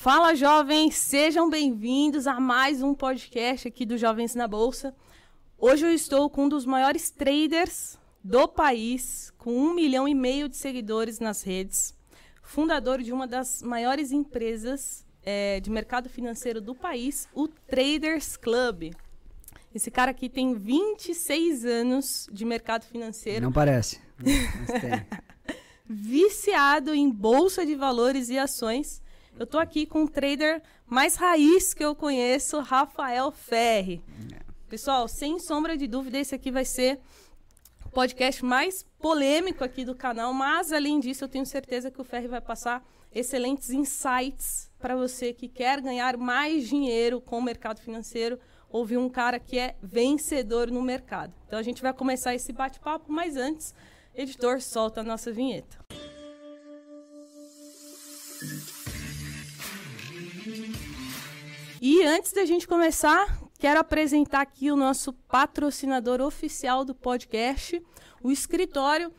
Fala, jovens! Sejam bem-vindos a mais um podcast aqui do Jovens na Bolsa. Hoje eu estou com um dos maiores traders do país, com um milhão e meio de seguidores nas redes, fundador de uma das maiores empresas é, de mercado financeiro do país, o Traders Club. Esse cara aqui tem 26 anos de mercado financeiro. Não parece. Mas tem. viciado em bolsa de valores e ações. Eu tô aqui com o trader mais raiz que eu conheço, Rafael Ferri. Pessoal, sem sombra de dúvida, esse aqui vai ser o podcast mais polêmico aqui do canal, mas além disso, eu tenho certeza que o Ferri vai passar excelentes insights para você que quer ganhar mais dinheiro com o mercado financeiro, ouvir um cara que é vencedor no mercado. Então a gente vai começar esse bate-papo, mas antes, editor, solta a nossa vinheta. E antes da gente começar, quero apresentar aqui o nosso patrocinador oficial do podcast, o escritório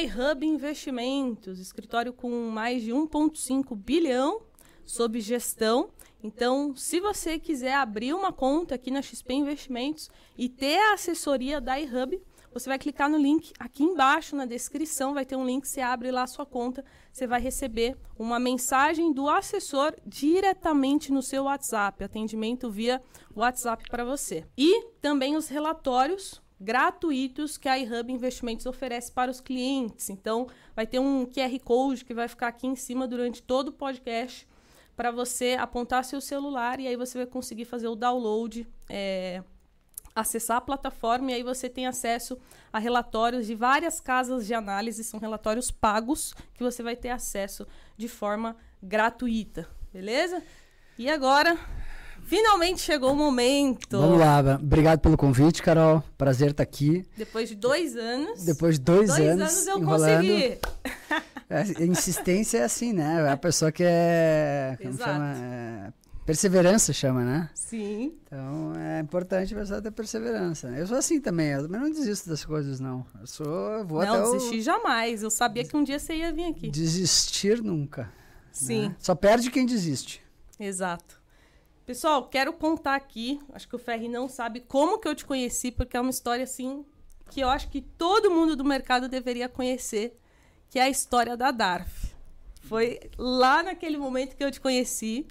iHub Investimentos, escritório com mais de 1,5 bilhão sob gestão. Então, se você quiser abrir uma conta aqui na XP Investimentos e ter a assessoria da iHub, você vai clicar no link aqui embaixo na descrição, vai ter um link, você abre lá a sua conta, você vai receber uma mensagem do assessor diretamente no seu WhatsApp, atendimento via WhatsApp para você. E também os relatórios gratuitos que a iHub Investimentos oferece para os clientes. Então, vai ter um QR Code que vai ficar aqui em cima durante todo o podcast para você apontar seu celular e aí você vai conseguir fazer o download é, acessar a plataforma e aí você tem acesso a relatórios de várias casas de análise, são relatórios pagos que você vai ter acesso de forma gratuita, beleza? E agora, finalmente chegou o momento. Vamos lá, obrigado pelo convite, Carol. Prazer estar aqui. Depois de dois anos. Depois de dois, dois anos, anos eu enrolando. consegui. É, insistência é assim, né? A pessoa que é. Como Exato. chama? É, perseverança chama, né? Sim. Então é importante a pessoa ter perseverança. Eu sou assim também, eu também não desisto das coisas, não. Eu sou. Vou Não, até o- desisti jamais. Eu sabia que um dia você ia vir aqui. desistir nunca. Sim. né? Só perde quem desiste. Exato. Pessoal, quero contar aqui, acho que o Ferri não sabe como que eu te conheci, porque é uma história assim que eu acho que todo mundo do mercado deveria conhecer, que é a história da Darf. Foi lá naquele momento que eu te conheci.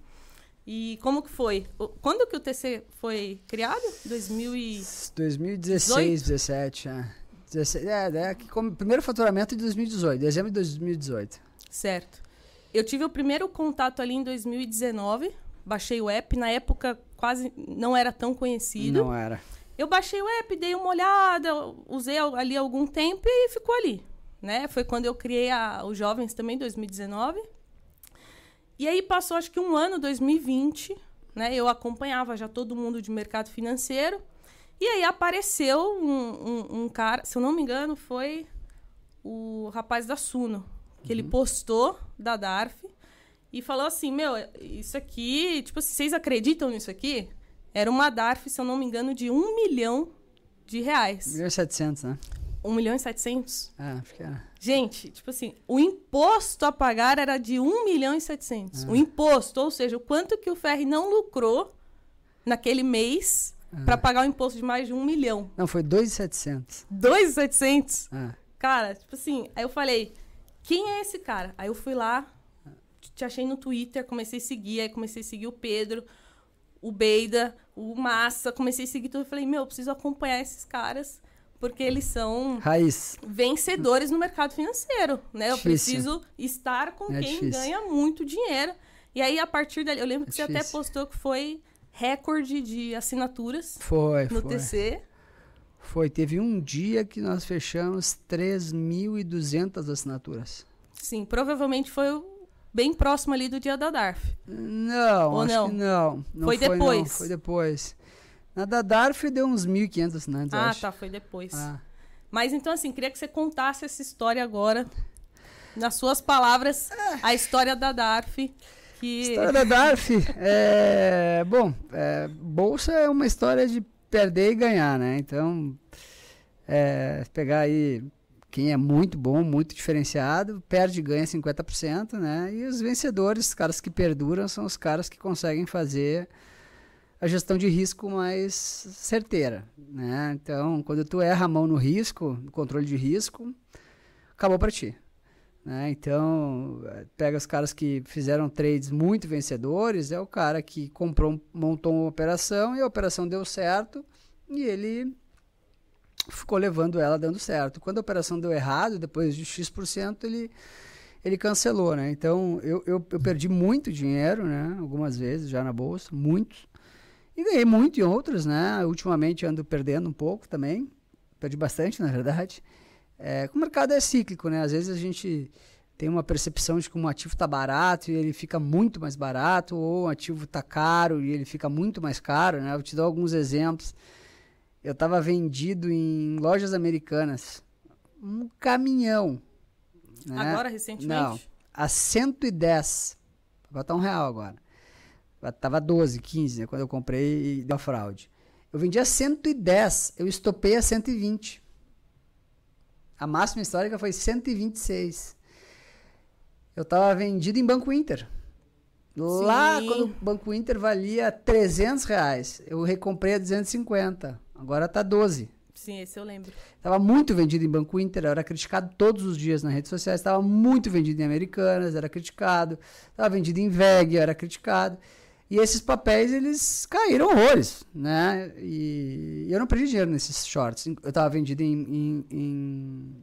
E como que foi? Quando que o TC foi criado? 2000 e... 2016, 17, é. 16, é, é que como, primeiro faturamento de 2018, dezembro de 2018. Certo. Eu tive o primeiro contato ali em 2019, baixei o app, na época quase não era tão conhecido. Não era. Eu baixei o app, dei uma olhada, usei al- ali algum tempo e ficou ali. Né? Foi quando eu criei a, os Jovens também, 2019. E aí passou acho que um ano, 2020, né? Eu acompanhava já todo mundo de mercado financeiro. E aí apareceu um, um- um cara, se eu não me engano, foi o rapaz da Suno, que ele postou da Darf e falou assim: Meu, isso aqui, tipo assim, vocês acreditam nisso aqui? Era uma DARF, se eu não me engano, de um milhão de reais. 1 milhão e 700, né? Um milhão e setecentos. É, acho que era. Gente, tipo assim, o imposto a pagar era de 1 milhão e 700. O imposto, ou seja, o quanto que o Ferri não lucrou naquele mês para pagar o imposto de mais de 1 milhão. Não, foi 2,700. 2,700. É. Cara, tipo assim, aí eu falei, quem é esse cara? Aí eu fui lá, te achei no Twitter, comecei a seguir, aí comecei a seguir o Pedro, o Beida, o Massa, comecei a seguir tudo. Eu falei, meu, eu preciso acompanhar esses caras, porque eles são Raiz. vencedores no mercado financeiro, né? Eu Difícil. preciso estar com É quem difícil. ganha muito dinheiro. E aí, a partir dali, eu lembro que É você até postou que foi recorde de assinaturas Foi, no foi. TC. Foi. Teve um dia que nós fechamos 3.200 assinaturas. Sim, provavelmente foi bem próximo ali do dia da DARF. Não, Ou acho não? que não. não Foi não, depois? Foi depois. Na da Darf deu uns 1.500 assinantes, eu ah, acho. tá, foi depois. Ah. Mas então, assim, queria que você contasse essa história agora, nas suas palavras, a história da DARF. Que... História da Darf, é, bom, é, bolsa é uma história de perder e ganhar, né? Então, é, pegar aí quem é muito bom, muito diferenciado, perde e ganha 50%, né? E os vencedores, os caras que perduram, são os caras que conseguem fazer a gestão de risco mais certeira, né? Então, quando tu erra a mão no risco, no controle de risco, acabou para ti. Né? Então, pega os caras que fizeram trades muito vencedores, é o cara que comprou, montou uma operação e a operação deu certo e ele ficou levando ela dando certo. Quando a operação deu errado, depois de X%, ele, ele cancelou. Né? Então, eu, eu, eu perdi muito dinheiro, né? algumas vezes já na bolsa, muitos. E ganhei muito em outros, né? Ultimamente ando perdendo um pouco também. Perdi bastante, na verdade. É, o mercado é cíclico, né? Às vezes a gente tem uma percepção de que um ativo está barato e ele fica muito mais barato, ou um ativo está caro e ele fica muito mais caro, né? Eu te dou alguns exemplos. Eu estava vendido em lojas americanas um caminhão. Né? Agora, recentemente? Não, a 110. Vai estar um real agora. Tava 12, 15, né? Quando eu comprei e deu fraude. Eu vendi a 110, eu estopei a 120. A máxima histórica foi 126. Eu estava vendido em Banco Inter. Lá, Sim. quando o Banco Inter valia 300 reais, eu recomprei a 250. Agora tá 12. Sim, esse eu lembro. Estava muito vendido em Banco Inter, eu era criticado todos os dias nas redes sociais. Estava muito vendido em Americanas, era criticado. Estava vendido em VEG, era criticado. E esses papéis, eles caíram horrores, né? E, eu não perdi dinheiro nesses shorts. Eu estava vendido em, em, em,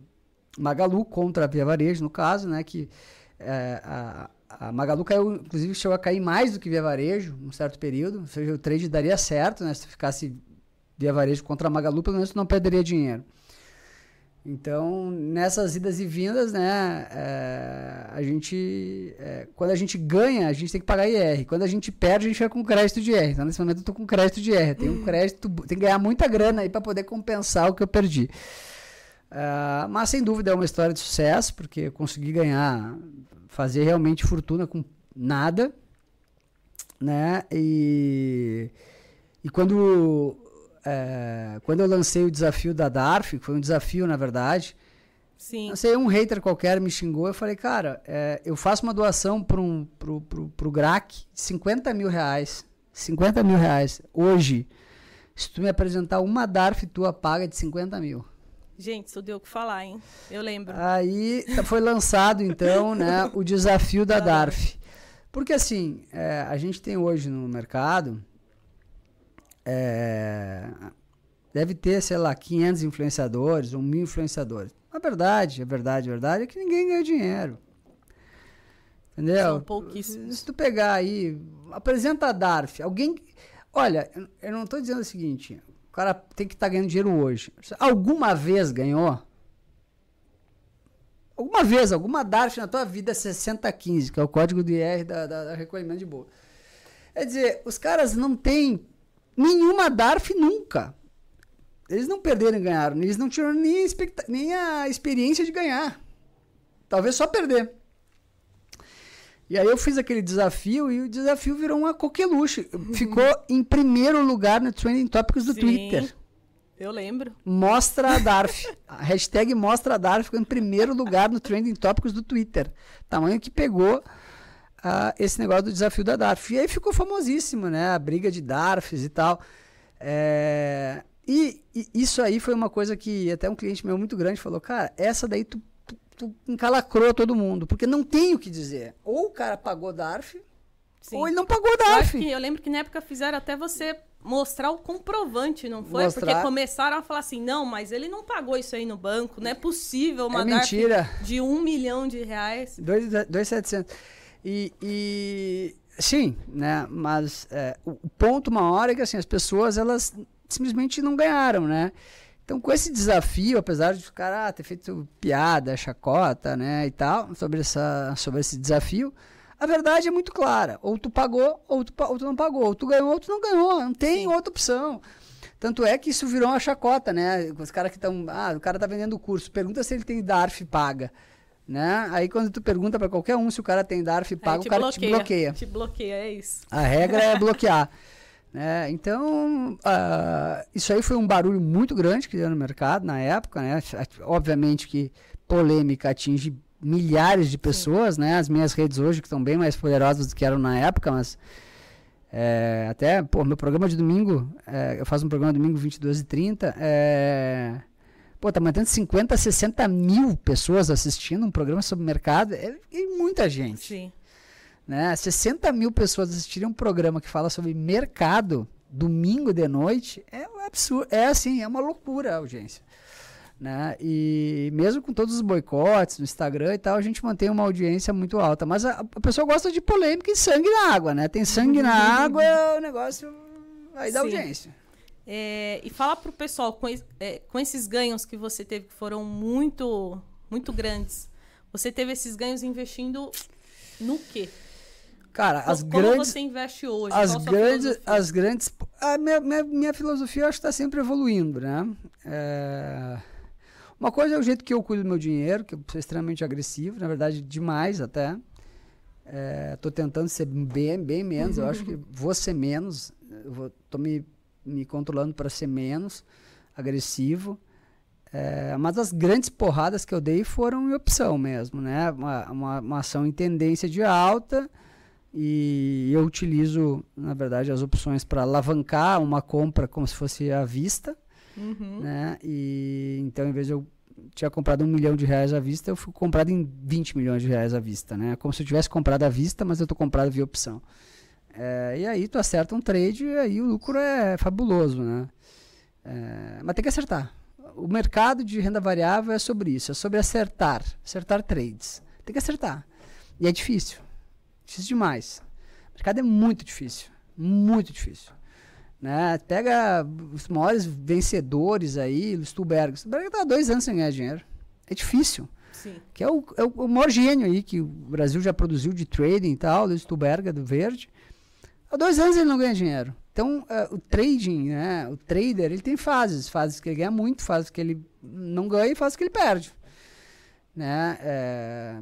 Magalu contra a Via Varejo, no caso, né? Que é, a, a, Magalu caiu, inclusive chegou a cair mais do que Via Varejo, num certo período. Ou seja, o trade daria certo, né? Se ficasse Via Varejo contra a Magalu, pelo menos não perderia dinheiro. Então, nessas idas e vindas, né, é, a gente, é, quando a gente ganha, a gente tem que pagar IR. Quando a gente perde, a gente fica com crédito de IR. Então, nesse momento, eu tô com crédito de IR. Tem um crédito, tem que ganhar muita grana aí para poder compensar o que eu perdi. Uh, mas, sem dúvida, é uma história de sucesso, porque eu consegui ganhar, fazer realmente fortuna com nada, né, e, e quando é, quando eu lancei o desafio da DARF, que foi um desafio, na verdade, Sim. Lancei um hater qualquer me xingou. Eu falei, cara, é, eu faço uma doação para um, pro, pro, pro GRAC de 50 mil reais. 50 mil reais. Hoje, se tu me apresentar uma DARF tua, paga de 50 mil. Gente, isso deu o que falar, hein? Eu lembro. Aí foi lançado, então, né, o desafio da DARF. Porque, assim, é, a gente tem hoje no mercado é, deve ter, sei lá, 500 influenciadores ou mil influenciadores. A verdade, a verdade, a verdade é que ninguém ganha dinheiro. Entendeu? São pouquíssimos. Se tu pegar aí, apresenta a DARF, alguém. Olha, eu não estou dizendo o seguinte, o cara tem que estar tá ganhando dinheiro hoje. Alguma vez ganhou? Alguma vez, alguma DARF na tua vida 6015, que é o código de IR da, da, da recolhimento de boa. Quer dizer, os caras não têm Nenhuma DARF nunca. Eles não perderam e ganharam. Eles não tiveram nem, nem a experiência de ganhar. Talvez só perder. E aí eu fiz aquele desafio e o desafio virou uma coqueluche. Uhum. Ficou em primeiro lugar no Trending Topics do Sim, Twitter. Eu lembro. Mostra a DARF. a hashtag Mostra a DARF ficou em primeiro lugar no Trending Topics do Twitter. Tamanho que pegou uh, esse negócio do desafio da DARF. E aí ficou famosíssimo, né? A briga de DARFs e tal. É, e, e, isso aí foi uma coisa que até um cliente meu muito grande falou, cara, essa daí tu, tu, tu encalacrou todo mundo, porque não tem o que dizer. Ou o cara pagou DARF, Sim. ou ele não pagou DARF. Eu, eu lembro que na época fizeram até você mostrar o comprovante, não foi? Mostrar. Porque começaram a falar assim, não, mas ele não pagou isso aí no banco, não é possível uma é mentira. de um milhão de reais. Dois, dois setecentos. E, e sim, né? Mas é, o, ponto maior é que assim, as pessoas elas simplesmente não ganharam, né? Então, com esse desafio, apesar de ficar ah, ter feito piada, chacota, né, e tal, sobre, essa, sobre esse desafio, a verdade é muito clara. Ou tu pagou, ou tu, ou tu não pagou. Ou tu ganhou, ou tu não ganhou. Não tem Sim. outra opção. Tanto é que isso virou uma chacota, né? Os caras que estão. Ah, o cara tá vendendo o curso. Pergunta se ele tem DARF paga. Né? Aí quando tu pergunta para qualquer um se o cara tem DARF pago, o cara bloqueia, te bloqueia. Te bloqueia, é isso. A regra é bloquear. Né? Então, uh, isso aí foi um barulho muito grande que deu no mercado na época. Né? Obviamente que polêmica atinge milhares de pessoas, né? As minhas redes hoje que estão bem mais poderosas do que eram na época, mas é, até, pô, meu programa de domingo, é, eu faço um programa domingo 22 e 30, é, pô, tá mantendo 50, 60 mil pessoas assistindo um programa sobre mercado, é, é muita gente. Sim. Né? 60 mil pessoas assistirem um programa que fala sobre mercado domingo de noite, é um absurdo, é assim, é uma loucura a audiência. Né? E mesmo com todos os boicotes no Instagram e tal, a gente mantém uma audiência muito alta. Mas a, a pessoa gosta de polêmica e sangue na água, né? Tem sangue na água, é o negócio aí dá audiência. É, e fala pro pessoal, com, é, com esses ganhos que você teve, que foram muito, muito grandes, você teve esses ganhos investindo no quê? Cara, as Como grandes. você investe hoje? As grandes, as grandes. A minha, minha, minha filosofia eu acho que está sempre evoluindo, né? É uma coisa é o jeito que eu cuido do meu dinheiro, que eu sou extremamente agressivo, na verdade, demais até. Estou é, tentando ser bem, bem menos, eu acho que vou ser menos, estou me, me controlando para ser menos agressivo. É, mas as grandes porradas que eu dei foram em opção mesmo, né? Uma, uma, uma, ação em tendência de alta e eu utilizo, na verdade, as opções para alavancar uma compra como se fosse à vista. Uhum. Né? E então, em vez de eu tinha comprado um milhão de reais à vista, eu fui comprado em 20 milhões de reais à vista, né? Como se eu tivesse comprado à vista, mas eu estou comprado via opção. É, e aí tu acerta um trade e aí o lucro é fabuloso, né? É, mas tem que acertar. O mercado de renda variável é sobre isso, é sobre acertar, acertar trades. Tem que acertar. E é difícil. Difícil demais. O mercado é muito difícil. Muito difícil. Né? Pega os maiores vencedores aí, o Stuberg. O Stuberg está há dois anos sem ganhar dinheiro. É difícil. Sim. Que é o, é o maior gênio aí que o Brasil já produziu de trading e tal, do Stuberg, do Verde. Há dois anos ele não ganha dinheiro. Então, uh, o trading, né, o trader, ele tem fases. Fases que ele ganha muito, fases que ele não ganha e fases que ele perde. Né? É,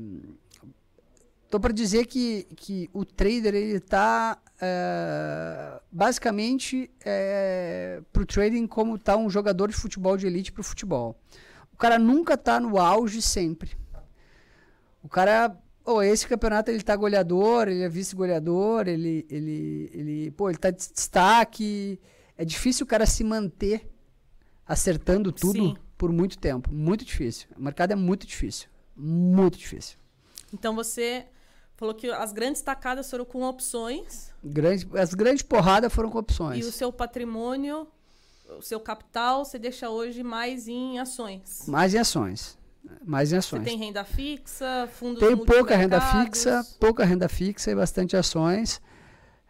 Estou para dizer que, que o trader ele está é, basicamente é, para o trading como está um jogador de futebol de elite para o futebol. O cara nunca está no auge sempre. O cara, oh, esse campeonato ele está goleador, ele é vice-goleador, ele, ele, ele, pô, ele está de destaque. É difícil o cara se manter acertando tudo Sim. por muito tempo. Muito difícil. O mercado é muito difícil. Muito difícil. Então você Falou que as grandes tacadas foram com opções. Grande, as grandes porradas foram com opções. E o seu patrimônio, o seu capital, você deixa hoje mais em ações. Mais em ações. Mais em ações. Você tem renda fixa, fundos Tem pouca renda fixa, pouca renda fixa e bastante ações.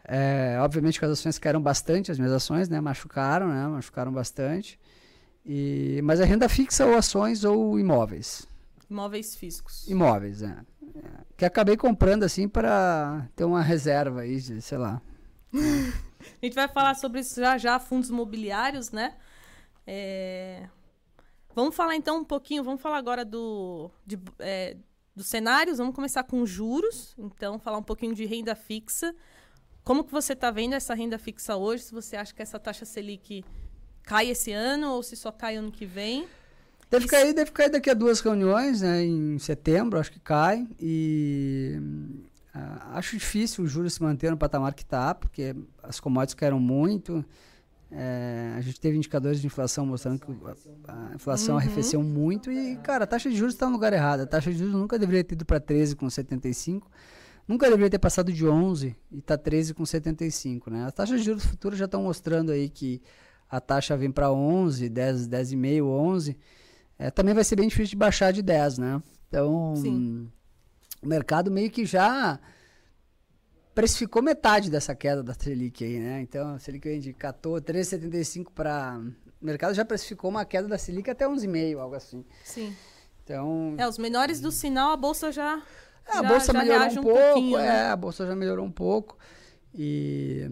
É, obviamente que as ações caíram bastante, as minhas ações, né? Machucaram, né? Machucaram bastante. E, mas é renda fixa ou ações ou imóveis. Imóveis físicos. Imóveis, é. Que acabei comprando assim para ter uma reserva aí, de, sei lá. a gente vai falar sobre isso já já, fundos imobiliários, né? É... Vamos falar então um pouquinho, vamos falar agora do, de, é, dos cenários, vamos começar com juros, então falar um pouquinho de renda fixa. Como que você está vendo essa renda fixa hoje? Se você acha que essa taxa Selic cai esse ano ou se só cai ano que vem? Deve Isso. cair, deve cair daqui a duas reuniões, né? Em setembro, acho que cai. E uh, acho difícil o juros se manter no patamar que está, porque as commodities caíram muito. É, a gente teve indicadores de inflação mostrando que a, a inflação uhum. arrefeceu muito e, cara, a taxa de juros está no lugar errado. A taxa de juros nunca deveria ter ido para 13,75. Nunca deveria ter passado de 11 e está 13,75, né? As taxas de juros futuras já estão mostrando aí que a taxa vem para 11, 10, 10,5, 11 é, também vai ser bem difícil de baixar de 10, né? Então, Sim. o mercado meio que já precificou metade dessa queda da Selic aí, né? Então, a Selic vem de 14, 13,75 para... O mercado já precificou uma queda da Selic até 11,5, algo assim. Sim. Então... É, os menores do sinal, a Bolsa já... É, a já, Bolsa já melhorou um, um pouco, é, né? a Bolsa já melhorou um pouco. E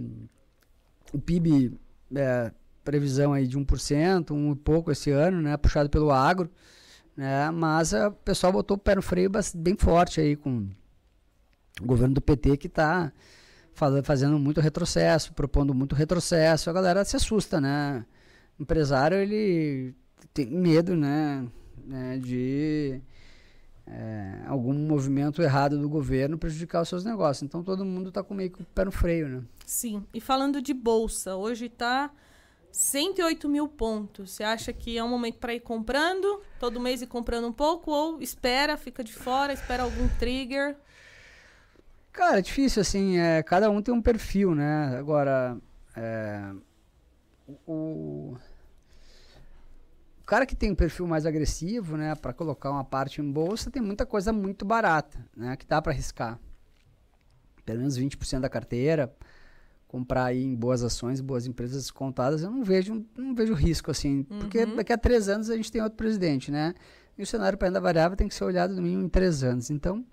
o PIB é, previsão aí de 1%, um e pouco esse ano, né, puxado pelo agro, né, mas o pessoal botou o pé no freio bem forte aí com o governo do PT que está fazendo muito retrocesso, propondo muito retrocesso, a galera se assusta, né? O empresário, ele tem medo, né, né de é, algum movimento errado do governo prejudicar os seus negócios. Então todo mundo está com meio que o pé no freio, né? Sim. E falando de bolsa, hoje está 108 mil pontos. Você acha que é um momento para ir comprando, todo mês ir comprando um pouco, ou espera, fica de fora, espera algum trigger? Cara, é difícil, assim, é, cada um tem um perfil, né? Agora, é, o, o cara que tem um perfil mais agressivo, né, para colocar uma parte em bolsa, tem muita coisa muito barata, né, que dá para arriscar. Pelo menos 20% da carteira, comprar aí em boas ações, boas empresas descontadas, eu não vejo, não vejo risco assim, uhum. porque daqui a três anos a gente tem outro presidente, né? E o cenário para renda variável tem que ser olhado no mínimo em três anos. Então,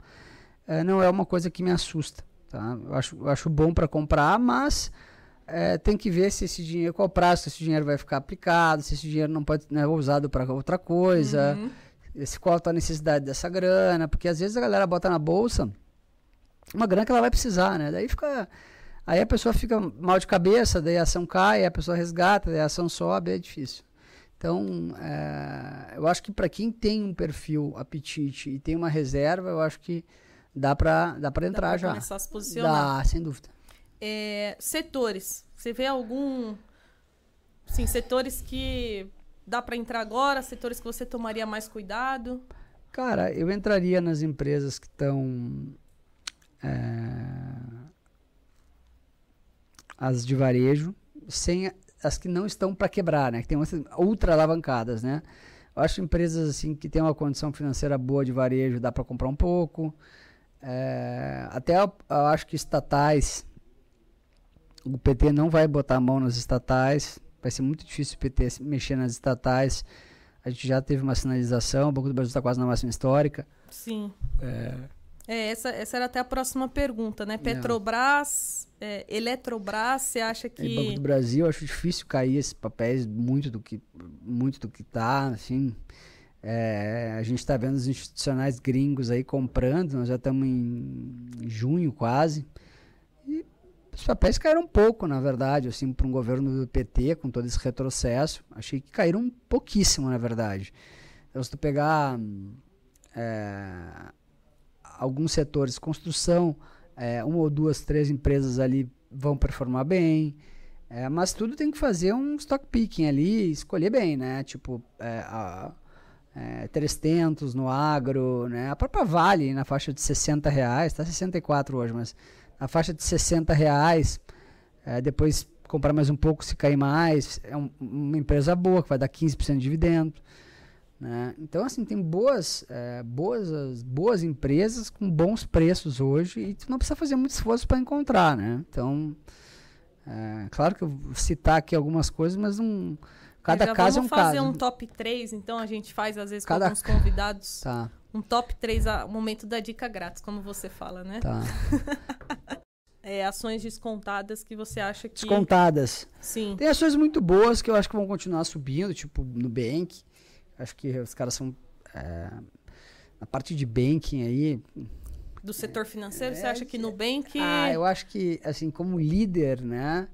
é, não é uma coisa que me assusta. Tá? Eu, acho, eu acho bom para comprar, mas é, tem que ver se esse dinheiro, qual prazo se esse dinheiro vai ficar aplicado, se esse dinheiro não pode né, usado para outra coisa, uhum. se qual a necessidade dessa grana, porque às vezes a galera bota na bolsa uma grana que ela vai precisar, né? Daí fica. Aí a pessoa fica mal de cabeça, daí a ação cai, a pessoa resgata, daí a ação sobe, é difícil. Então, é, eu acho que para quem tem um perfil apetite e tem uma reserva, eu acho que dá para dá para entrar dá pra já. Começar a se posicionar. Dá, sem dúvida. É, setores. Você vê algum sim, setores que dá para entrar agora, setores que você tomaria mais cuidado? Cara, eu entraria nas empresas que estão é, as de varejo, sem as que não estão para quebrar, né? Que tem ultra alavancadas, né? Eu acho empresas assim que tem uma condição financeira boa de varejo, dá para comprar um pouco. É, até eu, eu, acho que estatais, o PT não vai botar a mão nas estatais, vai ser muito difícil o PT mexer nas estatais. A gente já teve uma sinalização, o Banco do Brasil está quase na máxima histórica. Sim. É, é, essa, essa era até a próxima pergunta, né? Petrobras, é, Eletrobras, você acha que. É, Banco do Brasil, eu acho difícil cair esses papéis muito do que muito do que tá, assim. É, a gente está vendo os institucionais gringos aí comprando, nós já estamos em junho quase. E os papéis caíram um pouco, na verdade, assim, para um governo do PT, com todo esse retrocesso. Achei que caíram pouquíssimo, na verdade. Então, se tu pegar é, alguns setores, construção, é, uma ou duas, três empresas ali vão performar bem. É, mas tudo tem que fazer um stock picking ali, escolher bem, né? Tipo, é, a, é, 300 no agro, né? A própria Vale na faixa de 60 reais, tá 64 hoje, mas na faixa de 60 reais, é, depois comprar mais um pouco se cair mais, é um, uma empresa boa que vai dar 15% de dividendo. Né? Então, assim, tem boas, é, boas, boas empresas com bons preços hoje e tu não precisa fazer muito esforço para encontrar, né? Então, é, claro que eu vou citar aqui algumas coisas, mas não Cada caso é um caso. Vamos fazer um top 3, então a gente faz às vezes com Cada... alguns convidados. Tá. Um top 3, o momento da dica grátis, como você fala, né? Tá. é, ações descontadas que você acha que. Descontadas. Sim. Tem ações muito boas que eu acho que vão continuar subindo, tipo Nubank. Acho que os caras são. É, na parte de banking aí. Do setor financeiro, é, você acha que Nubank. Ah, eu acho que, assim, como líder, né?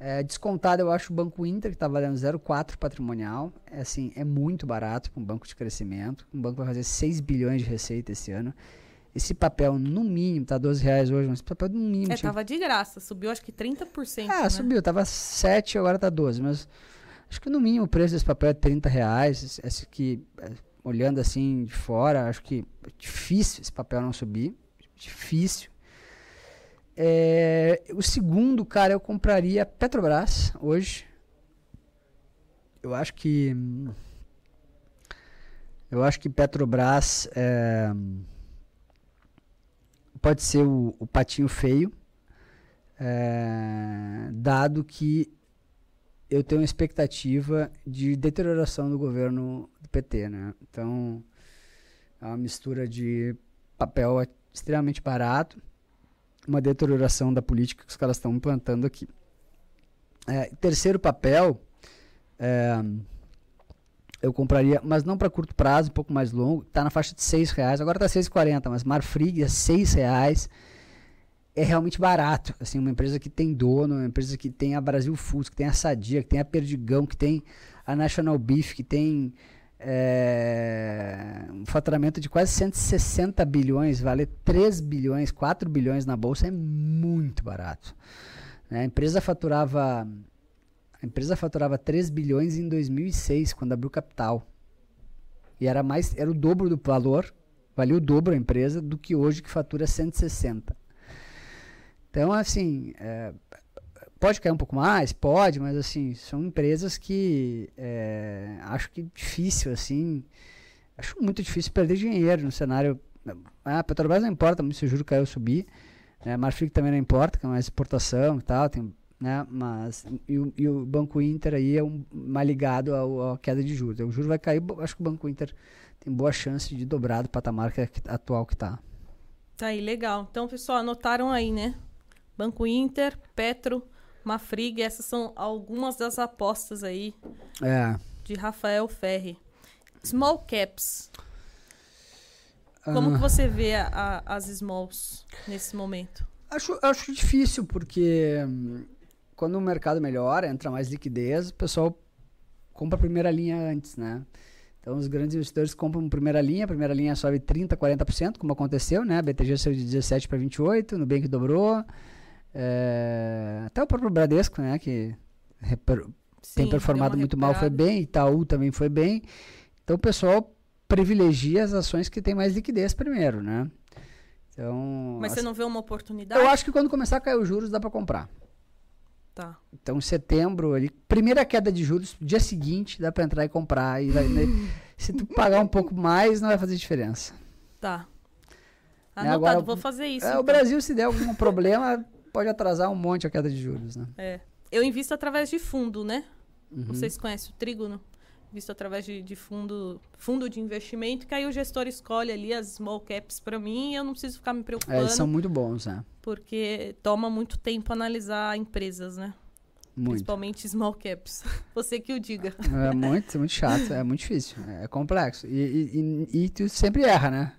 É, descontado, eu acho o Banco Inter, que está valendo 0,4 patrimonial. É, assim, é muito barato para um banco de crescimento. Um banco vai fazer 6 bilhões de receita esse ano. Esse papel, no mínimo, tá 12 reais hoje, mas esse papel no mínimo. É, tinha... tava de graça, subiu acho que 30%. Ah, né? subiu, tava 7, agora tá 12. Mas acho que no mínimo o preço desse papel é 30 reais. Esse que, é, olhando assim de fora, acho que é difícil esse papel não subir. Difícil. É, o segundo, cara, eu compraria Petrobras hoje. Eu acho que. Eu acho que Petrobras é, pode ser o, o patinho feio, é, dado que eu tenho uma expectativa de deterioração do governo do PT, né? Então, é uma mistura de papel extremamente barato uma deterioração da política que os caras estão implantando aqui. É, terceiro papel, é, eu compraria, mas não para curto prazo, um pouco mais longo, está na faixa de seis reais, agora está 6,40, mas Marfrig é seis reais. é realmente barato. Assim, uma empresa que tem dono, uma empresa que tem a Brasil Foods, que tem a Sadia, que tem a Perdigão, que tem a National Beef, que tem é, um faturamento de quase 160 bilhões, vale 3 bilhões, 4 bilhões na bolsa é muito barato. Né? A empresa faturava a empresa faturava 3 bilhões em 2006, quando abriu capital. E era mais era o dobro do valor, valia o dobro a empresa do que hoje que fatura 160. Então, assim, é, pode cair um pouco mais? Pode, mas assim, são empresas que é, acho que difícil, assim, acho muito difícil perder dinheiro no cenário. Ah, a Petrobras não importa muito se o juro caiu ou subir, né? Marfrig também não importa, que é mais exportação e tal, tem, né? Mas, e o, e o Banco Inter aí é um, mais ligado à queda de juros. Então, o juro vai cair, acho que o Banco Inter tem boa chance de dobrar do patamar que, é atual que está. Tá aí, legal. Então, pessoal, anotaram aí, né? Banco Inter, Petro, Mafrig, essas são algumas das apostas aí é. de Rafael Ferri. Small caps. Como que você vê a, a, as smalls nesse momento? Acho, acho difícil, porque hum, quando o mercado melhora, entra mais liquidez, o pessoal compra a primeira linha antes, né? Então os grandes investidores compram primeira linha, a primeira linha sobe 30%, 40%, como aconteceu, né? A BTG saiu de 17 para 28, no Nubank dobrou. É, até o próprio Bradesco, né? Que Sim, tem performado muito mal, foi bem. Itaú também foi bem. Então o pessoal privilegia as ações que têm mais liquidez primeiro, né? Então, Mas você não vê uma oportunidade? Eu acho que quando começar a cair os juros dá para comprar. Tá. Então, em setembro, ali, primeira queda de juros, dia seguinte, dá para entrar e comprar. E vai, né? se tu pagar um pouco mais, não vai fazer diferença. Tá. Anotado, Agora, vou fazer isso. É, então. O Brasil, se der algum problema, pode atrasar um monte a queda de juros, né? É. Eu invisto através de fundo, né? Uhum. Não sei se conhece o Trígono. Visto através de, de, fundo, fundo de investimento, que aí o gestor escolhe ali as small caps para mim e eu não preciso ficar me preocupando. É, eles são muito bons, né? Porque toma muito tempo analisar empresas, né? Muito. Principalmente small caps. Você que o diga. É muito, muito chato, é muito difícil, é complexo. E, e, e, e tu sempre erra, né?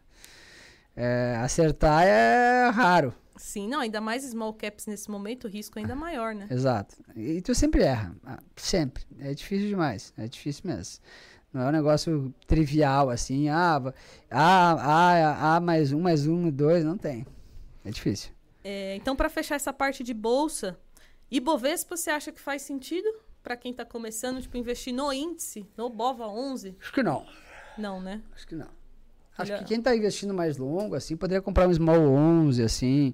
É, acertar é raro. Sim, não, ainda mais small caps nesse momento, o risco é ainda maior, né? Exato. E tu sempre erra. Ah, sempre. É difícil demais. É difícil mesmo. Não é um negócio trivial, assim. Ah, ah, ah, ah mais um, mais um, dois. Não tem. É difícil. É, então, para fechar essa parte de bolsa, Ibovespa, você acha que faz sentido para quem está começando, tipo, investir no índice, no BOVA 11? Acho que não. Não, né? Acho que não. Acho que quem está investindo mais longo, assim, poderia comprar um Small 11, assim.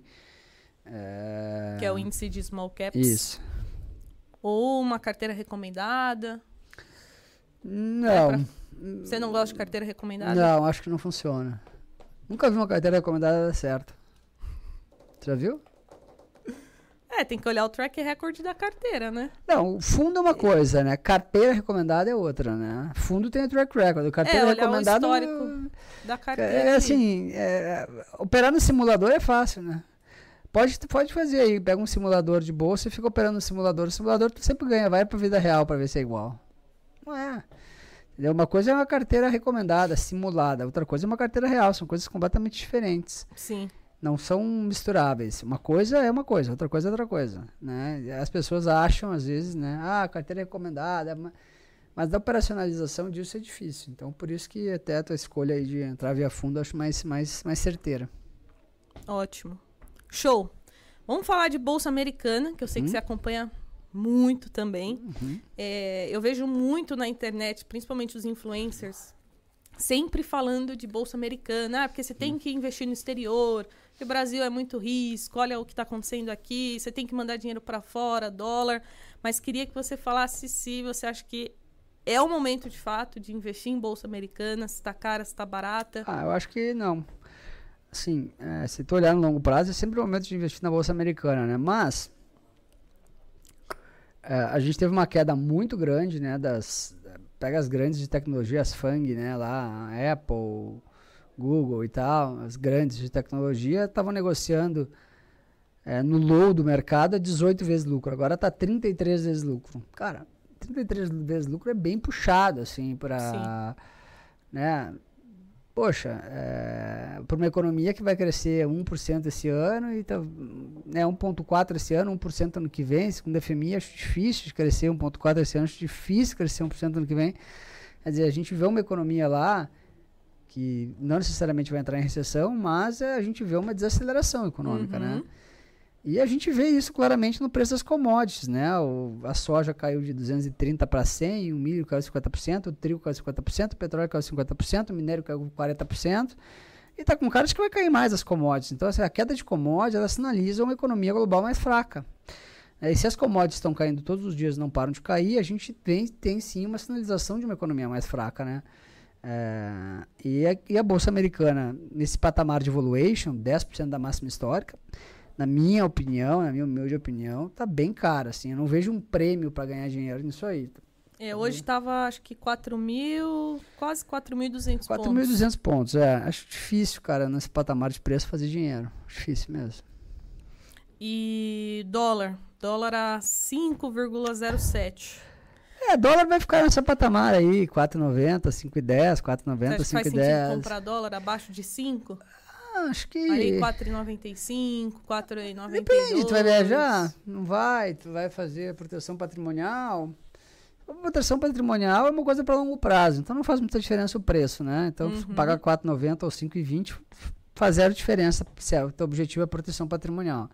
É... Que é o índice de Small Caps. Isso. Ou uma carteira recomendada. Não. É pra... Você não gosta de carteira recomendada? Não, acho que não funciona. Nunca vi uma carteira recomendada dar certo. Você já viu? É, tem que olhar o track record da carteira, né? Não, o fundo é uma coisa, né? Carteira recomendada é outra, né? Fundo tem o track record. Carteira é, recomendada. O histórico da carteira. É assim, é, operar no simulador é fácil, né? Pode, pode fazer aí, pega um simulador de bolsa e fica operando no simulador. O simulador tu sempre ganha, vai pra vida real para ver se é igual. Não é. Entendeu? Uma coisa é uma carteira recomendada, simulada, outra coisa é uma carteira real, são coisas completamente diferentes. Sim não são misturáveis. Uma coisa é uma coisa, outra coisa é outra coisa, né? As pessoas acham às vezes, né? Ah, carteira recomendada, mas a operacionalização disso é difícil. Então, por isso que até a tua escolha aí de entrar via fundo acho mais, mais, mais certeira. Ótimo. Show. Vamos falar de bolsa americana, que eu sei hum? que você acompanha muito também. Uhum. É, eu vejo muito na internet, principalmente os influencers, sempre falando de bolsa americana, ah, porque você tem que investir no exterior, que o Brasil é muito risco, olha o que está acontecendo aqui, você tem que mandar dinheiro para fora, dólar. Mas queria que você falasse se você acha que é o momento de fato de investir em bolsa americana, se está cara, se está barata. Ah, eu acho que não. Assim, é, se tu olhar no longo prazo, é sempre o momento de investir na bolsa americana, né? Mas é, a gente teve uma queda muito grande, né? Das, pega as grandes de tecnologia, as FANG, né? Lá, Apple, Google e tal, as grandes de tecnologia, estavam negociando é, no low do mercado a 18 vezes lucro. Agora está 33 vezes lucro. Cara, 33 vezes lucro é bem puxado, assim, para. Né? poxa, é, para uma economia que vai crescer 1% esse ano e tá, né, 1,4% esse ano, 1% ano que vem, segundo a FMI, acho difícil de crescer 1,4% esse ano, acho difícil crescer 1% ano que vem. Quer dizer, a gente vê uma economia lá que não necessariamente vai entrar em recessão, mas é, a gente vê uma desaceleração econômica, né? uhum. né? E a gente vê isso claramente no preço das commodities, né? O, a soja caiu de 230 para 100, o milho caiu 50%, o trigo caiu 50%, o petróleo caiu 50%, o minério caiu 40%. E está com cara de que vai cair mais as commodities. Então, assim, a queda de commodities, ela sinaliza uma economia global mais fraca. É, e se as commodities estão caindo todos os dias não param de cair, a gente tem, tem sim uma sinalização de uma economia mais fraca, né? É, e, a, e a Bolsa Americana, nesse patamar de valuation, 10% da máxima histórica, na minha opinião, na minha humilde opinião, tá bem cara, assim. Eu não vejo um prêmio para ganhar dinheiro nisso aí. É, hoje estava acho que 4 mil, quase 4.200 pontos. 4.200 pontos, é. Acho difícil, cara, nesse patamar de preço fazer dinheiro. Difícil mesmo. E dólar. Dólar a 5,07. É, dólar vai ficar nessa patamar aí, 4,90, 5,10, 4,90, 5,10. Faz sentido comprar dólar abaixo de 5? acho que. Ali 4,95, 4,92. Depende, tu vai viajar? Não vai, tu vai fazer proteção patrimonial. A proteção patrimonial é uma coisa para longo prazo, então não faz muita diferença o preço, né? Então, uhum. pagar 4,90 ou 5,20 faz zero diferença se o teu objetivo é proteção patrimonial.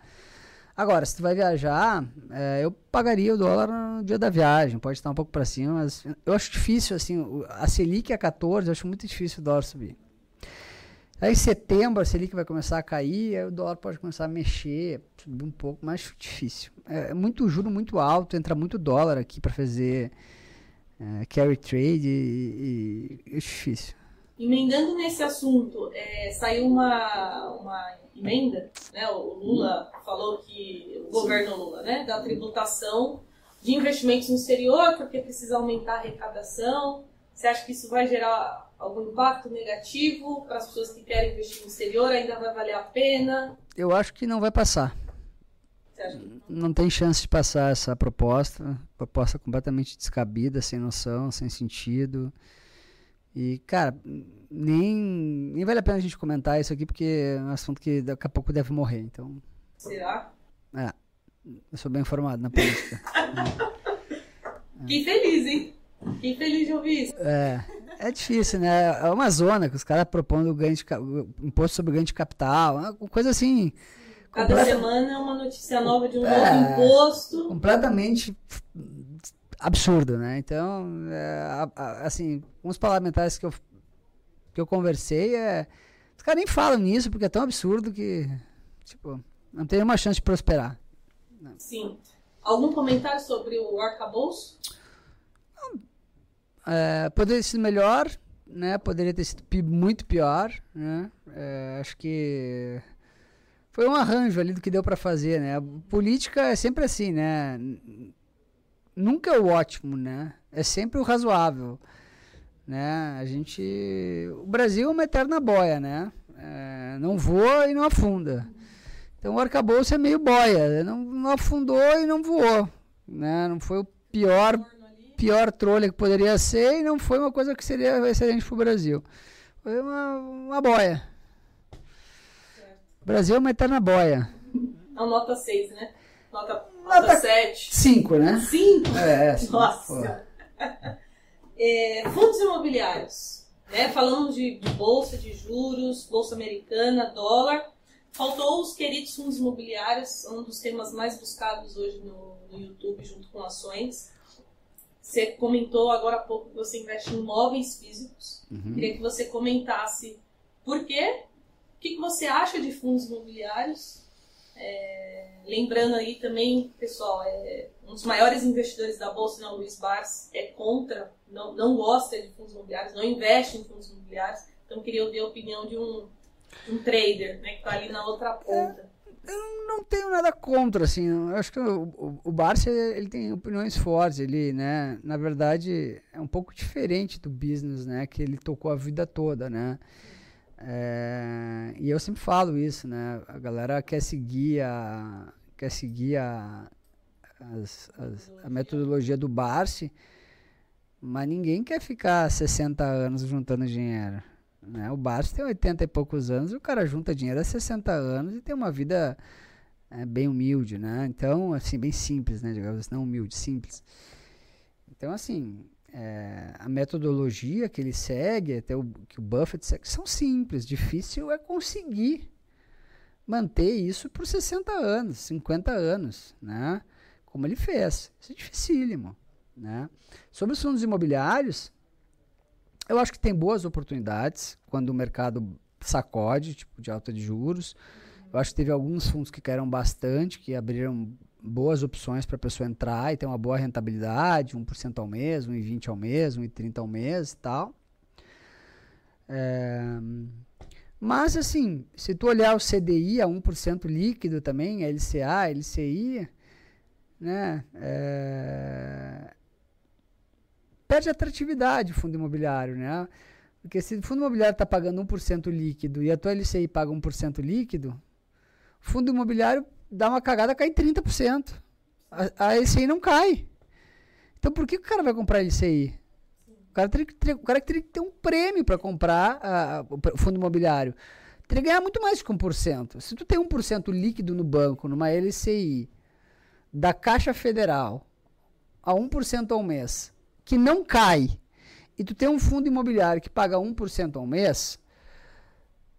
Agora, se tu vai viajar, é, eu pagaria o dólar no dia da viagem, pode estar um pouco para cima, mas eu acho difícil, assim, a Selic é 14, eu acho muito difícil o dólar subir. Aí em setembro a Selic vai começar a cair, aí o dólar pode começar a mexer, subir um pouco, mais difícil. É, é muito juro muito alto, entra muito dólar aqui para fazer é, carry trade e, e, é difícil. Emendando nesse assunto, é, saiu uma, uma emenda, né? O Lula falou que o governo Lula, né, da tributação de investimentos no exterior, porque precisa aumentar a arrecadação. Você acha que isso vai gerar algum impacto negativo para as pessoas que querem investir no exterior? Ainda vai valer a pena? Eu acho que não vai passar. Não tem chance de passar essa proposta. Proposta completamente descabida, sem noção, sem sentido. E, cara, nem, nem vale a pena a gente comentar isso aqui, porque é um assunto que daqui a pouco deve morrer. Então. Será? É. Eu sou bem informado na política. Que feliz, hein? Que feliz de ouvir isso. É. É difícil, né? É uma zona que os caras propondo ganho de, imposto sobre ganho de capital, uma coisa assim. Cada semana é uma notícia nova de um é, novo imposto. Completamente absurdo, né? Então, é, assim, uns parlamentares que eu, que eu conversei, é, os caras nem falam nisso porque é tão absurdo que, tipo, não tem uma chance de prosperar. Sim. Algum comentário sobre o arcabouço? É, poderia ter sido melhor, né? Poderia ter sido muito pior, né? É, acho que foi um arranjo ali do que deu para fazer, né? A política é sempre assim, né? Nunca é o ótimo, né? É sempre o razoável, né? A gente, o Brasil é uma eterna boia, né? É, não voa e não afunda. Então o arcabouço é meio boia, não, não afundou e não voou, né? Não foi o pior pior trolha que poderia ser e não foi uma coisa que seria excelente para o Brasil. Foi uma, uma boia. O Brasil é uma eterna boia. Não, nota 6, né? Nota, nota, nota 7. 5, né? 5? É, é Nossa. É, fundos imobiliários. Né? Falamos de, de bolsa, de juros, bolsa americana, dólar. Faltou os queridos fundos imobiliários, um dos temas mais buscados hoje no, no YouTube, junto com ações. Você comentou agora há pouco que você investe em imóveis físicos. Uhum. Queria que você comentasse por quê, o que, que você acha de fundos imobiliários. É, lembrando aí também, pessoal, é, um dos maiores investidores da Bolsa, não, Luiz Bars, é contra, não, não gosta de fundos imobiliários, não investe em fundos imobiliários. Então, queria ouvir a opinião de um, um trader né, que está ali na outra ponta. É eu não tenho nada contra, assim. Eu acho que o, o, o Barça ele tem opiniões fortes. Ele, né, na verdade, é um pouco diferente do business, né, que ele tocou a vida toda, né. É, e eu sempre falo isso, né. A galera quer seguir a quer seguir a, as, as, a metodologia do Barça, mas ninguém quer ficar 60 anos juntando dinheiro. Né? O Bastos tem 80 e poucos anos e o cara junta dinheiro há 60 anos e tem uma vida é, bem humilde, né? Então, assim, bem simples, né? Digamos assim, não humilde, simples. Então, assim, é, a metodologia que ele segue, até o que o Buffett segue, são simples. Difícil é conseguir manter isso por 60 anos, 50 anos, né? Como ele fez. Isso é dificílimo, né? Sobre os fundos imobiliários, eu acho que tem boas oportunidades quando o mercado sacode, tipo de alta de juros. Eu acho que teve alguns fundos que caíram bastante, que abriram boas opções para a pessoa entrar e ter uma boa rentabilidade, 1% ao mês, 1,20 ao mês, 1,30 ao mês e tal. É, mas, assim, se tu olhar o CDI a 1% líquido também, a LCA, LCI, né, é, perde atratividade o fundo imobiliário, né? Porque se o fundo imobiliário está pagando 1% líquido e a tua LCI paga 1% líquido, o fundo imobiliário dá uma cagada, cai 30%. A, a LCI não cai. Então por que o cara vai comprar a LCI? O cara, teria que ter, o cara teria que ter um prêmio para comprar a, o fundo imobiliário. Teria que ganhar muito mais que 1%. Se tu tem 1% líquido no banco, numa LCI, da Caixa Federal, a 1% ao mês, que não cai, e tu tem um fundo imobiliário que paga 1% ao mês,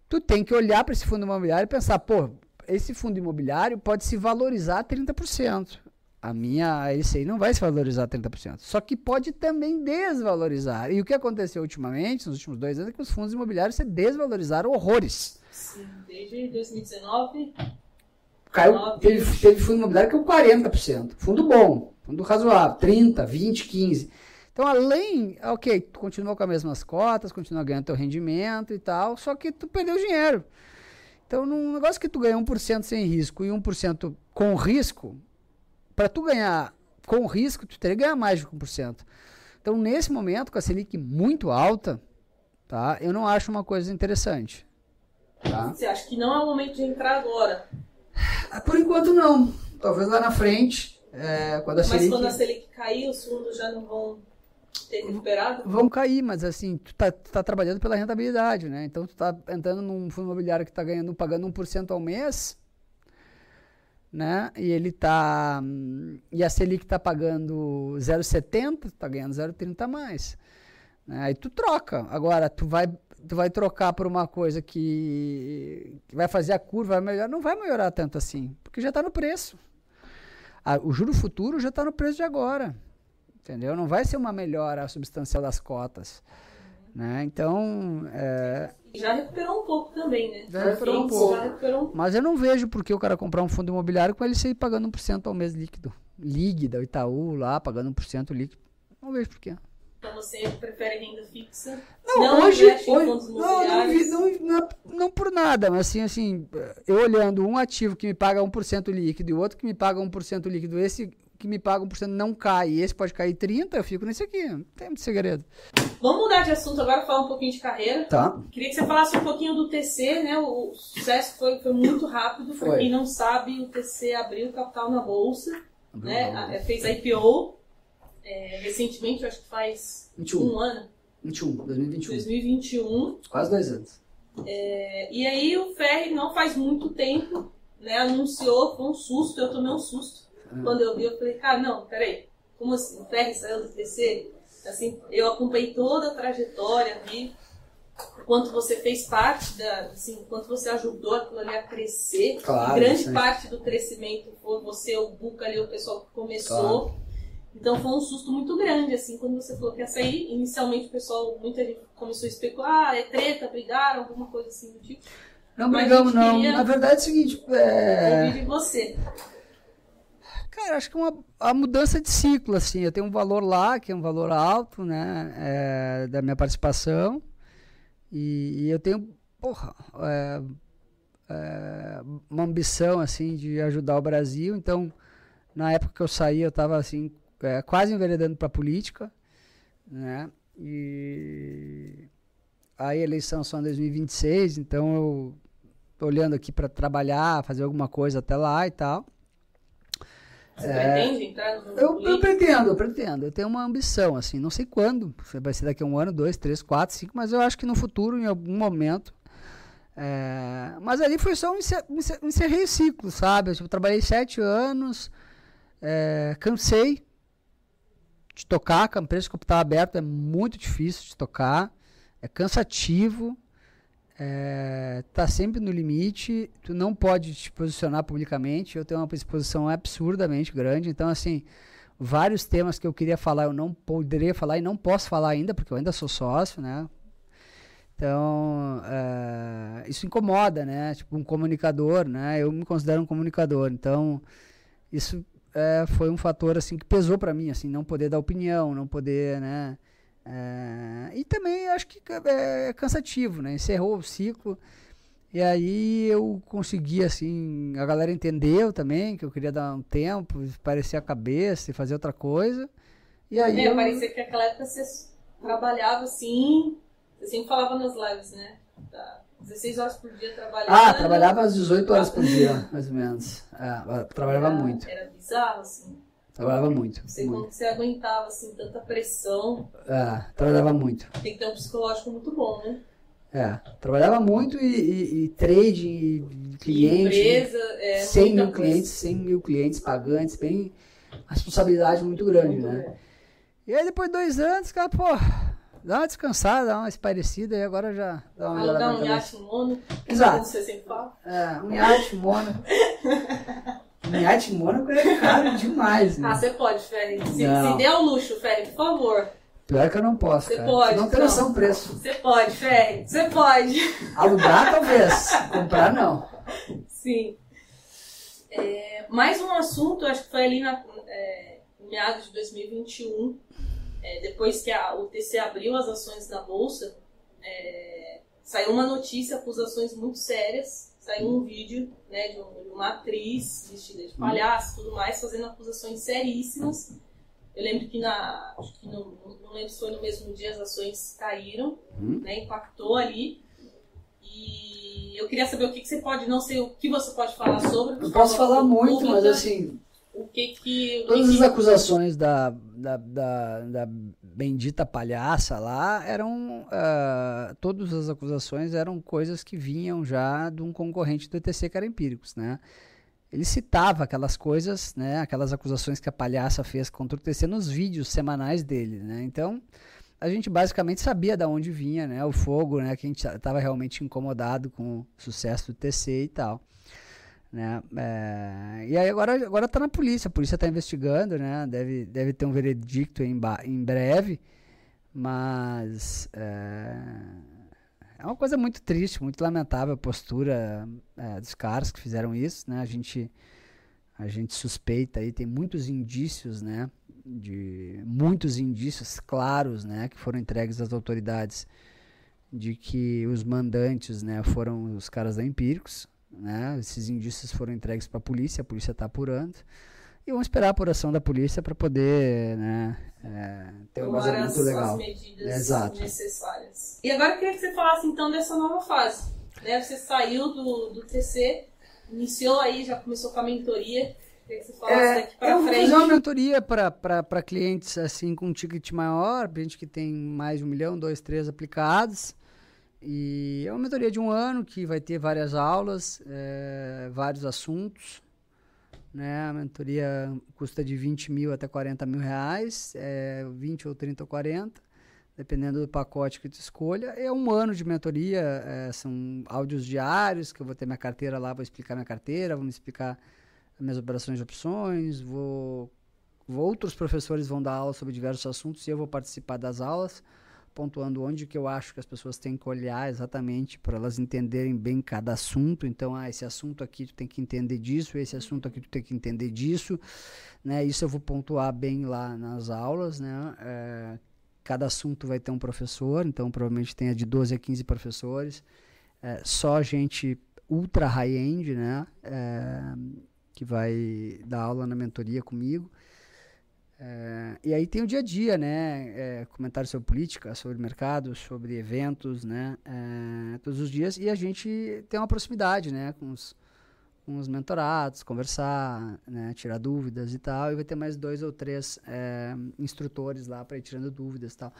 tu tem que olhar para esse fundo imobiliário e pensar, pô, esse fundo imobiliário pode se valorizar 30%. A minha LCI não vai se valorizar 30%. Só que pode também desvalorizar. E o que aconteceu ultimamente, nos últimos dois anos, é que os fundos imobiliários se desvalorizaram horrores. Sim, desde 2019. Caiu, teve, teve fundo imobiliário que caiu 40%. Fundo bom, fundo razoável, 30%, 20%, 15%. Então, além, ok, tu continua com as mesmas cotas, continua ganhando teu rendimento e tal, só que tu perdeu dinheiro. Então, num negócio que tu ganha 1% sem risco e 1% com risco, para tu ganhar com risco, tu teria que ganhar mais de 1%. Então, nesse momento, com a Selic muito alta, tá, eu não acho uma coisa interessante. Tá? Você acha que não é o momento de entrar agora? Ah, por enquanto, não. Talvez lá na frente, é, quando a Mas Selic... quando a Selic cair, os fundos já não vão Vão cair, mas assim, tu tá, tu tá trabalhando pela rentabilidade, né? Então tu tá entrando num fundo imobiliário que tá ganhando, pagando 1% ao mês, né? E ele tá e a Selic tá pagando 0,70, tá ganhando 0,30 a mais. Né? Aí tu troca. Agora tu vai tu vai trocar por uma coisa que, que vai fazer a curva vai melhorar, não vai melhorar tanto assim, porque já está no preço. o juro futuro já está no preço de agora. Entendeu? Não vai ser uma melhora substancial das cotas. Né? Então. É... Já recuperou um pouco também, né? Já recuperou um pouco. Recuperou... Mas eu não vejo por que o cara comprar um fundo imobiliário com ele sair pagando 1% ao mês líquido. Líquida, o Itaú lá, pagando 1% líquido. Não vejo por quê. Então você prefere renda fixa? Não, não hoje, hoje não, não, não, não, por nada, mas assim, assim, eu olhando um ativo que me paga 1% líquido e o outro que me paga 1% líquido, esse que me paga 1% não cai e esse pode cair 30%, eu fico nesse aqui. Não tem muito segredo. Vamos mudar de assunto agora, falar um pouquinho de carreira. Tá. Queria que você falasse um pouquinho do TC, né? O sucesso foi, foi muito rápido. Para quem não sabe, o TC abriu capital na bolsa, abriu né? Fez IPO é, recentemente, acho que faz 21. um ano. 21, 2021. 2021. Quase dois anos. É, e aí o Ferri, não faz muito tempo, né, anunciou, foi um susto, eu tomei um susto quando eu vi, eu falei, cara, não, peraí, como assim? O Ferri saiu do TC? Assim, eu acompanhei toda a trajetória, vi quanto você fez parte da, assim, quanto você ajudou aquilo ali a crescer. Claro, grande sim. parte do crescimento foi você, o Buca ali, o pessoal que começou. Claro. Então foi um susto muito grande, assim, quando você falou que ia sair. Inicialmente o pessoal, muita gente começou a especular, ah, é treta, brigaram, alguma coisa assim do tipo. Não brigamos, não. Na verdade é o seguinte. É... Ouvir de você. Cara, acho que é uma a mudança de ciclo, assim. Eu tenho um valor lá, que é um valor alto, né? É, da minha participação. E, e eu tenho, porra, é, é, uma ambição, assim, de ajudar o Brasil. Então, na época que eu saí, eu estava, assim, quase enveredando para política, né? E aí a eleição só em 2026, então eu tô olhando aqui para trabalhar, fazer alguma coisa até lá e tal. Você é, pretende entrar no eu, eu pretendo, eu pretendo. Eu tenho uma ambição, assim, não sei quando. Vai ser daqui a um ano, dois, três, quatro, cinco, mas eu acho que no futuro, em algum momento. É, mas ali foi só um encerrei o ciclo, sabe? Eu tipo, trabalhei sete anos, é, cansei de tocar, a empresa que estava aberto é muito difícil de tocar, é cansativo, é, tá sempre no limite, tu não pode te posicionar publicamente, eu tenho uma exposição absurdamente grande, então assim, vários temas que eu queria falar eu não poderia falar e não posso falar ainda, porque eu ainda sou sócio, né? Então, é, isso incomoda, né? Tipo, um comunicador, né? Eu me considero um comunicador, então isso é, foi um fator, assim, que pesou para mim, assim, não poder dar opinião, não poder, né? É, e também acho que é, é cansativo, né? Encerrou o ciclo. E aí eu consegui, assim, a galera entendeu também que eu queria dar um tempo, parecer a cabeça e fazer outra coisa. E aí. É, eu... parecia que naquela época você trabalhava assim, você sempre falava nas lives, né? 16 horas por dia trabalhando. Ah, trabalhava às 18 horas por dia, mais ou menos. É, trabalhava era, muito. Era bizarro, assim. Trabalhava muito. Você, muito. você aguentava, assim, tanta pressão. É, trabalhava muito. Tem que ter um psicológico muito bom, né? É, trabalhava muito e, e, e trade, e cliente. Empresa, é, 100 mil clientes, 100 mil clientes pagantes, bem. Responsabilidade muito grande, muito né? Bom. E aí depois de dois anos, cara, pô, dá uma descansada, dá uma esparecida e agora já dá uma melhorada. um iate mono. Exato. Você sempre fala. É, um iate mono. Iate Mônaco é caro demais, né? Ah, você pode, Ferry. Se, se der o luxo, Ferry, por favor. Pior que eu não posso, Você cara. pode. Não tem noção o preço. Você pode, Ferry. Você pode. Alugar, talvez. Comprar, não. Sim. É, mais um assunto, acho que foi ali na é, meados de 2021, é, depois que a, o TC abriu as ações na Bolsa, é, saiu uma notícia, acusações muito sérias saiu um vídeo né, de, uma atriz vestida de palhaço e tudo mais, fazendo acusações seríssimas. Eu lembro que na. Acho que no, não lembro se foi no mesmo dia as ações caíram, uhum. né? Impactou ali. E eu queria saber o que, que, você pode, não sei o que você pode falar sobre. Eu posso falar muito, pública, mas assim. O que que. Todas que as acusações da, da, da, da bendita palhaça lá eram uh, todas as acusações eram coisas que vinham já de um concorrente do ETC que era Empíricos, né? Ele citava aquelas coisas, né, aquelas acusações que a palhaça fez contra o ETC nos vídeos semanais dele, né? Então, a gente basicamente sabia de onde vinha, né, o fogo, né, que a gente estava realmente incomodado com o sucesso do TC e tal. Né? É, e aí agora, agora tá na polícia, a polícia está investigando, né? Deve, deve ter um veredicto em, em breve, mas é, é, uma coisa muito triste, muito lamentável a postura é, dos caras que fizeram isso, né? A gente, a gente suspeita aí, tem muitos indícios, né? De muitos indícios claros, né? Que foram entregues às autoridades de que os mandantes, né? Foram os caras da Empíricos, né? Esses indícios foram entregues para a polícia, a polícia está apurando. E vamos esperar a apuração da polícia para poder né, é, ter um vazamento legal. As medidas Exato. necessárias. E agora eu queria que você falasse então dessa nova fase. Né? Você saiu do, do TC, iniciou aí, já começou com a mentoria. Que você falasse é, daqui para frente. Eu vou fazer uma mentoria para clientes assim com um ticket maior, gente que tem mais de um milhão, dois, três aplicados. E é uma mentoria de um ano que vai ter várias aulas, é, vários assuntos. Né? A mentoria custa de 20 mil até 40 mil reais, é 20 ou 30 ou 40, dependendo do pacote que tu escolha. É um ano de mentoria, é, são áudios diários, que eu vou ter minha carteira lá, vou explicar minha carteira, vou me explicar as minhas operações de opções, vou, vou outros professores vão dar aula sobre diversos assuntos e eu vou participar das aulas pontuando onde que eu acho que as pessoas têm que olhar exatamente para elas entenderem bem cada assunto. Então, ah, esse assunto aqui tu tem que entender disso, esse assunto aqui tu tem que entender disso, né? Isso eu vou pontuar bem lá nas aulas, né? É, cada assunto vai ter um professor, então provavelmente tenha de 12 a 15 professores, é, só gente ultra high-end, né? É, que vai dar aula na mentoria comigo. É, e aí tem o dia a dia, né? É, comentários sobre política, sobre mercado, sobre eventos, né? É, todos os dias. E a gente tem uma proximidade, né? Com os, com os mentorados, conversar, né, tirar dúvidas e tal. E vai ter mais dois ou três é, instrutores lá para ir tirando dúvidas e tal.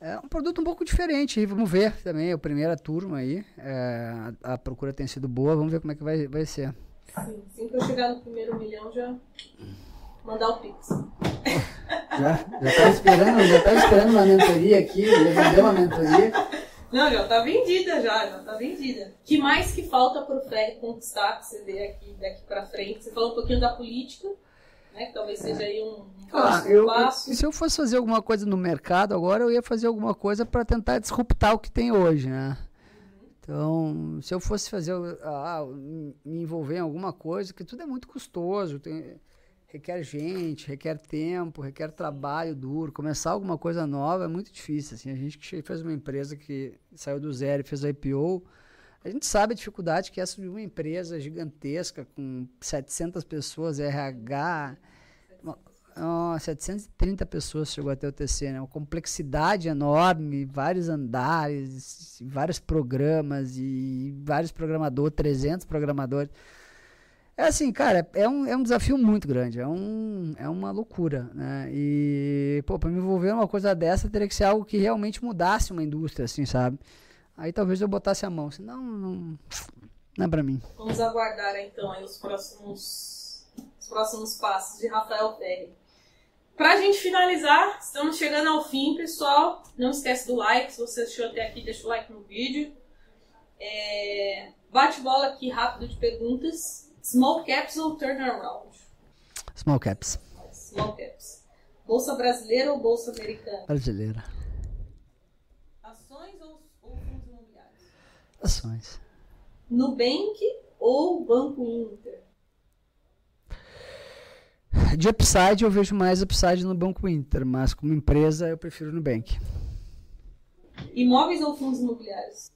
É um produto um pouco diferente, vamos ver também, a primeira turma aí. É, a, a, procura tem sido boa, vamos ver como é que vai, vai ser. Sim, assim que eu chegar no primeiro milhão já mandar o Pix. Já, já tava esperando, já tava esperando uma mentoria aqui, já vendeu uma mentoria. Não, já tá vendida já, já tá vendida. que mais que falta pro Ferre conquistar, que você vê aqui daqui pra frente? Você falou um pouquinho da política, né? Que talvez seja aí um, um ah, eu, passo. Se eu fosse fazer alguma coisa no mercado agora, eu ia fazer alguma coisa para tentar disruptar o que tem hoje, né? Então, se eu fosse fazer, ah, me envolver em alguma coisa, que tudo é muito custoso, tem, requer gente, requer tempo, requer trabalho duro. Começar alguma coisa nova é muito difícil. Assim, a gente que fez uma empresa que saiu do zero e fez a IPO, a gente sabe a dificuldade que é subir uma empresa gigantesca com 700 pessoas, RH, oh, 730 pessoas chegou até o TC, né? Uma complexidade enorme, vários andares, vários programas e vários programadores, 300 programadores. É assim, cara, é um, é um desafio muito grande, é, um, é uma loucura, né? E, pô, pra me envolver numa coisa dessa, teria que ser algo que realmente mudasse uma indústria, assim, sabe? Aí talvez eu botasse a mão, senão não, não é pra mim. Vamos aguardar, então, aí os próximos, os próximos passos de Rafael Ferri. Pra gente finalizar, estamos chegando ao fim, pessoal. Não esquece do like, se você assistiu até aqui, deixa o like no vídeo. É... Bate bola aqui rápido de perguntas. Small caps ou turnaround? Small caps. Small caps. Bolsa brasileira ou bolsa americana? Brasileira. Ações ou, ou fundos imobiliários? Ações. Nubank ou Banco Inter? De upside eu vejo mais upside no Banco Inter, mas como empresa eu prefiro Nubank. Imóveis ou fundos imobiliários?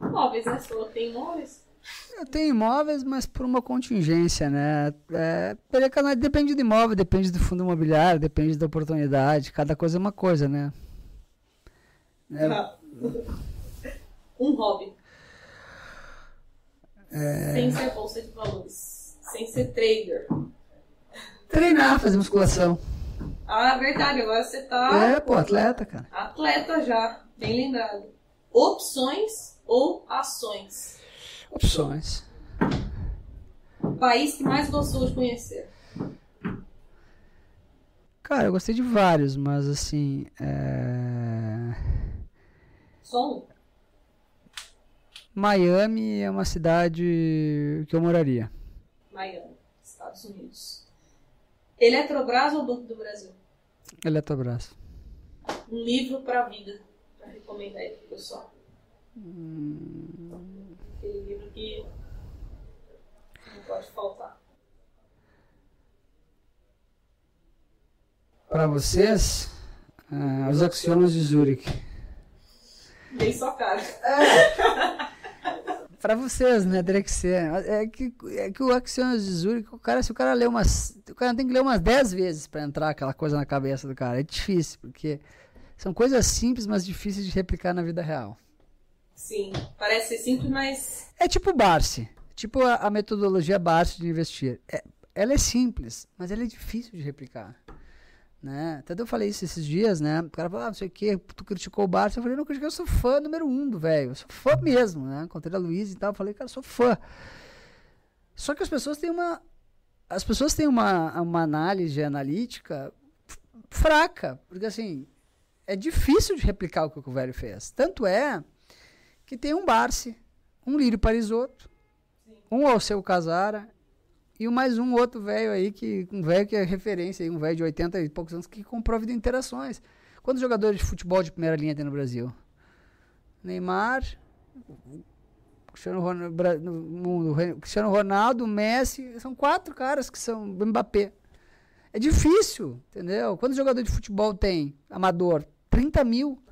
Imóveis, né? Você falou que tem imóveis? Eu tenho imóveis, mas por uma contingência, né? É, depende do imóvel, depende do fundo imobiliário, depende da oportunidade. Cada coisa é uma coisa, né? É... um hobby. É... Sem ser bolsa de valores. Sem ser trader. Treinar, fazer musculação. Ah, verdade. Agora você tá. É, pô, atleta, cara. Atleta já. Bem lembrado. Opções ou ações? Opções. País que mais gostou de conhecer? Cara, eu gostei de vários, mas assim. É... Só um? Miami é uma cidade que eu moraria. Miami, Estados Unidos. Eletrobras ou Banco do Brasil? Eletrobras. Um livro para a vida, para recomendar aí pro pessoal. Hum... Aquele livro que não pode faltar. Para vocês, uh, os axiomas de Zurich. Bem sua cara. É. Para vocês, né, teria que ser. É que, é que o Axiomas de Zurich, o cara, se o cara ler umas. O cara tem que ler umas 10 vezes para entrar aquela coisa na cabeça do cara. É difícil, porque são coisas simples, mas difíceis de replicar na vida real. Sim, parece ser simples, mas. É tipo Barsi. Tipo a, a metodologia Barsi de investir. É, ela é simples, mas ela é difícil de replicar. Né? Até eu falei isso esses dias, né? O cara falou, ah, não sei o que, tu criticou o Barça. Eu falei, não critiquei, eu sou fã número um do velho. Sou fã mesmo, né? Encontrei a Luiz e tal. Falei, cara, sou fã. Só que as pessoas têm uma. As pessoas têm uma, uma análise analítica fraca. Porque assim, é difícil de replicar o que o velho fez. Tanto é que tem um Barsi, um Lírio Parisotto, um Alceu Casara e mais um outro velho aí, que um velho que é referência, aí, um velho de 80 e poucos anos, que comprou interações. Quantos jogadores de futebol de primeira linha tem no Brasil? Neymar, Cristiano Ronaldo, Cristiano Ronaldo, Messi, são quatro caras que são Mbappé. É difícil, entendeu? Quantos jogadores de futebol tem amador? 30 mil.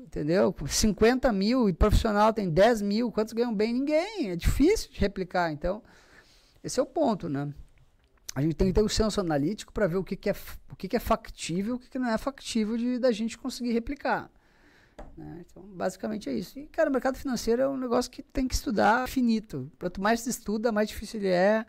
Entendeu? 50 mil e profissional tem 10 mil. Quantos ganham bem? Ninguém. É difícil de replicar. Então, esse é o ponto, né? A gente tem que ter o senso analítico para ver o que, que, é, o que, que é factível e o que, que não é factível de da gente conseguir replicar. Né? Então, basicamente é isso. E, cara, o mercado financeiro é um negócio que tem que estudar finito. Quanto mais se estuda, mais difícil ele é.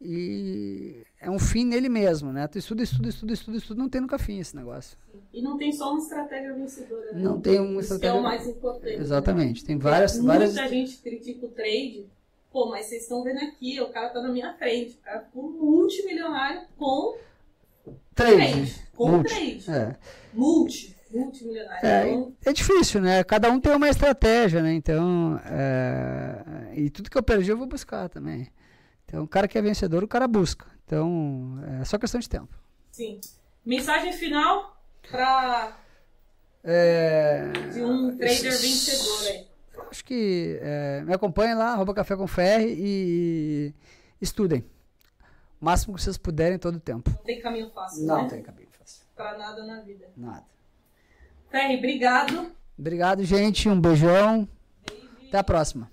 E é um fim nele mesmo, né? Tu estuda, estuda, estuda, estuda, estuda, não tem nunca fim esse negócio. E não tem só uma estratégia vencedora. Né? Não tem uma Isso estratégia. é o mais importante. Exatamente. Né? Tem várias. Muita várias... gente critica o trade. Pô, mas vocês estão vendo aqui, o cara tá na minha frente. O cara ficou multimilionário com trade. trade. Com Multi. trade. É. Multi. Multimilionário. É, Então, é difícil, né? Cada um tem uma estratégia, né? Então, é, e tudo que eu perdi eu vou buscar também. Então, o cara que é vencedor, o cara busca. Então, é só questão de tempo. sim. Mensagem final para É, de um trader vencedor aí. acho que é, me acompanhem lá, arroba café com ferre e estudem. O máximo que vocês puderem todo o tempo. Não tem caminho fácil, Não né? tem cabelo fácil. Pra nada na vida. Nada. Ferri, obrigado. Obrigado, gente. Um beijão. Até a próxima.